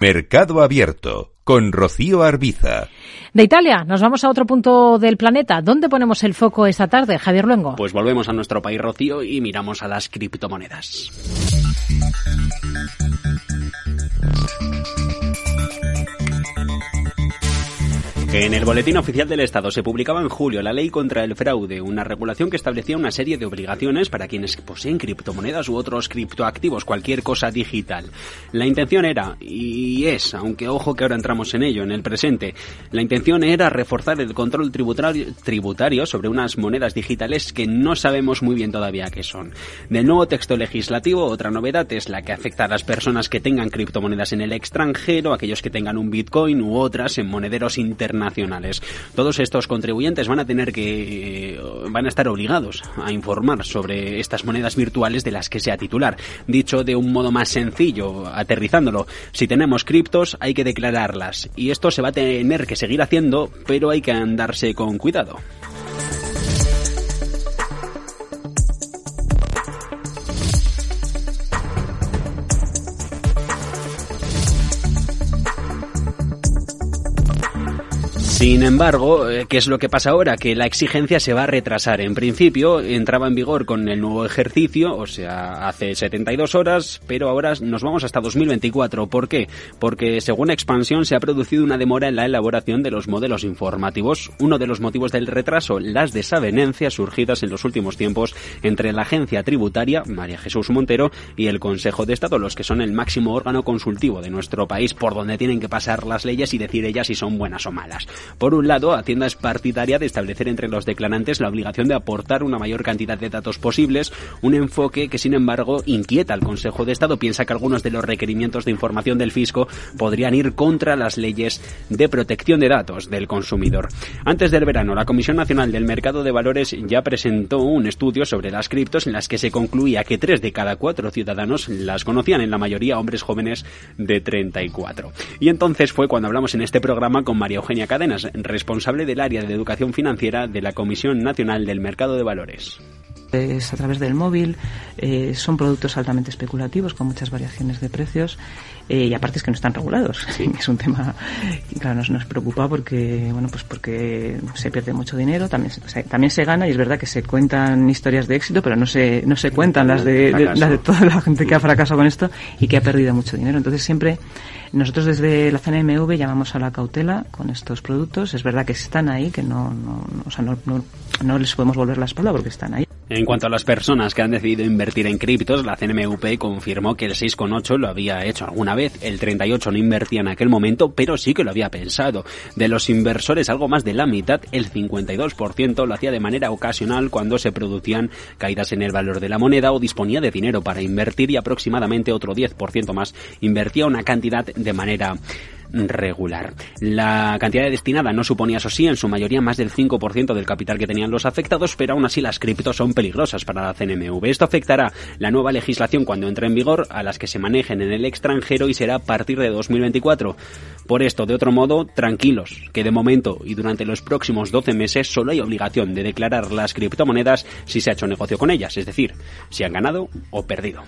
Mercado Abierto con Rocío Arbiza. De Italia nos vamos a otro punto del planeta. ¿Dónde ponemos el foco esta tarde, Javier Luengo? Pues volvemos a nuestro país, Rocío, y miramos a las criptomonedas. En el Boletín Oficial del Estado se publicaba en julio la Ley contra el Fraude, una regulación que establecía una serie de obligaciones para quienes poseen criptomonedas u otros criptoactivos, cualquier cosa digital. La intención era, y es, aunque ojo que ahora entramos en ello, en el presente, la intención era reforzar el control tributario, sobre unas monedas digitales que no sabemos muy bien todavía qué son. Del nuevo texto legislativo, otra novedad es la que afecta a las personas que tengan criptomonedas en el extranjero, aquellos que tengan un Bitcoin u otras en monederos internacionales nacionales. Todos estos contribuyentes van a tener que eh, van a estar obligados a informar sobre estas monedas virtuales de las que sea titular. Dicho de un modo más sencillo, aterrizándolo, si tenemos criptos hay que declararlas y esto se va a tener que seguir haciendo, pero hay que andarse con cuidado. Sin embargo, eh, ¿qué es lo que pasa ahora? Que la exigencia se va a retrasar. En principio entraba en vigor con el nuevo ejercicio, o sea, hace 72 horas, pero ahora nos vamos hasta 2024. ¿Por qué? Porque según Expansión se ha producido una demora en la elaboración de los modelos informativos. Uno de los motivos del retraso, las desavenencias surgidas en los últimos tiempos entre la agencia tributaria, María Jesús Montero, y el Consejo de Estado, los que son el máximo órgano consultivo de nuestro país, por donde tienen que pasar las leyes y decir ellas si son buenas o malas. Por un lado, Hacienda es partidaria de establecer entre los declarantes la obligación de aportar una mayor cantidad de datos posibles, un enfoque que sin embargo inquieta al Consejo de Estado. Piensa que algunos de los requerimientos de información del fisco podrían ir contra las leyes de protección de datos del consumidor. Antes del verano, la Comisión Nacional del Mercado de Valores ya presentó un estudio sobre las criptos en las que se concluía que tres de cada cuatro ciudadanos las conocían, en la mayoría hombres jóvenes de 34. Y entonces fue cuando hablamos en este programa con María Eugenia Cadenas, responsable del área de educación financiera de la Comisión Nacional del Mercado de Valores es a través del móvil, eh, son productos altamente especulativos con muchas variaciones de precios eh, y aparte es que no están regulados. es un tema que claro, nos, nos preocupa porque bueno pues porque se pierde mucho dinero, también se, también se gana y es verdad que se cuentan historias de éxito, pero no se no se cuentan las de, las de toda la gente que ha fracasado con esto y que ha perdido mucho dinero. Entonces siempre nosotros desde la CNMV llamamos a la cautela con estos productos. Es verdad que están ahí, que no, no, o sea, no, no, no les podemos volver la espalda porque están ahí. En cuanto a las personas que han decidido invertir en criptos, la CNMV confirmó que el 6,8 lo había hecho alguna vez, el 38 no invertía en aquel momento, pero sí que lo había pensado. De los inversores, algo más de la mitad, el 52% lo hacía de manera ocasional cuando se producían caídas en el valor de la moneda o disponía de dinero para invertir y aproximadamente otro 10% más invertía una cantidad de manera regular. La cantidad destinada no suponía, eso sí, en su mayoría más del 5% del capital que tenían los afectados, pero aún así las criptos son peligrosas para la CNMV. Esto afectará la nueva legislación cuando entre en vigor a las que se manejen en el extranjero y será a partir de 2024. Por esto, de otro modo, tranquilos, que de momento y durante los próximos 12 meses solo hay obligación de declarar las criptomonedas si se ha hecho negocio con ellas, es decir, si han ganado o perdido.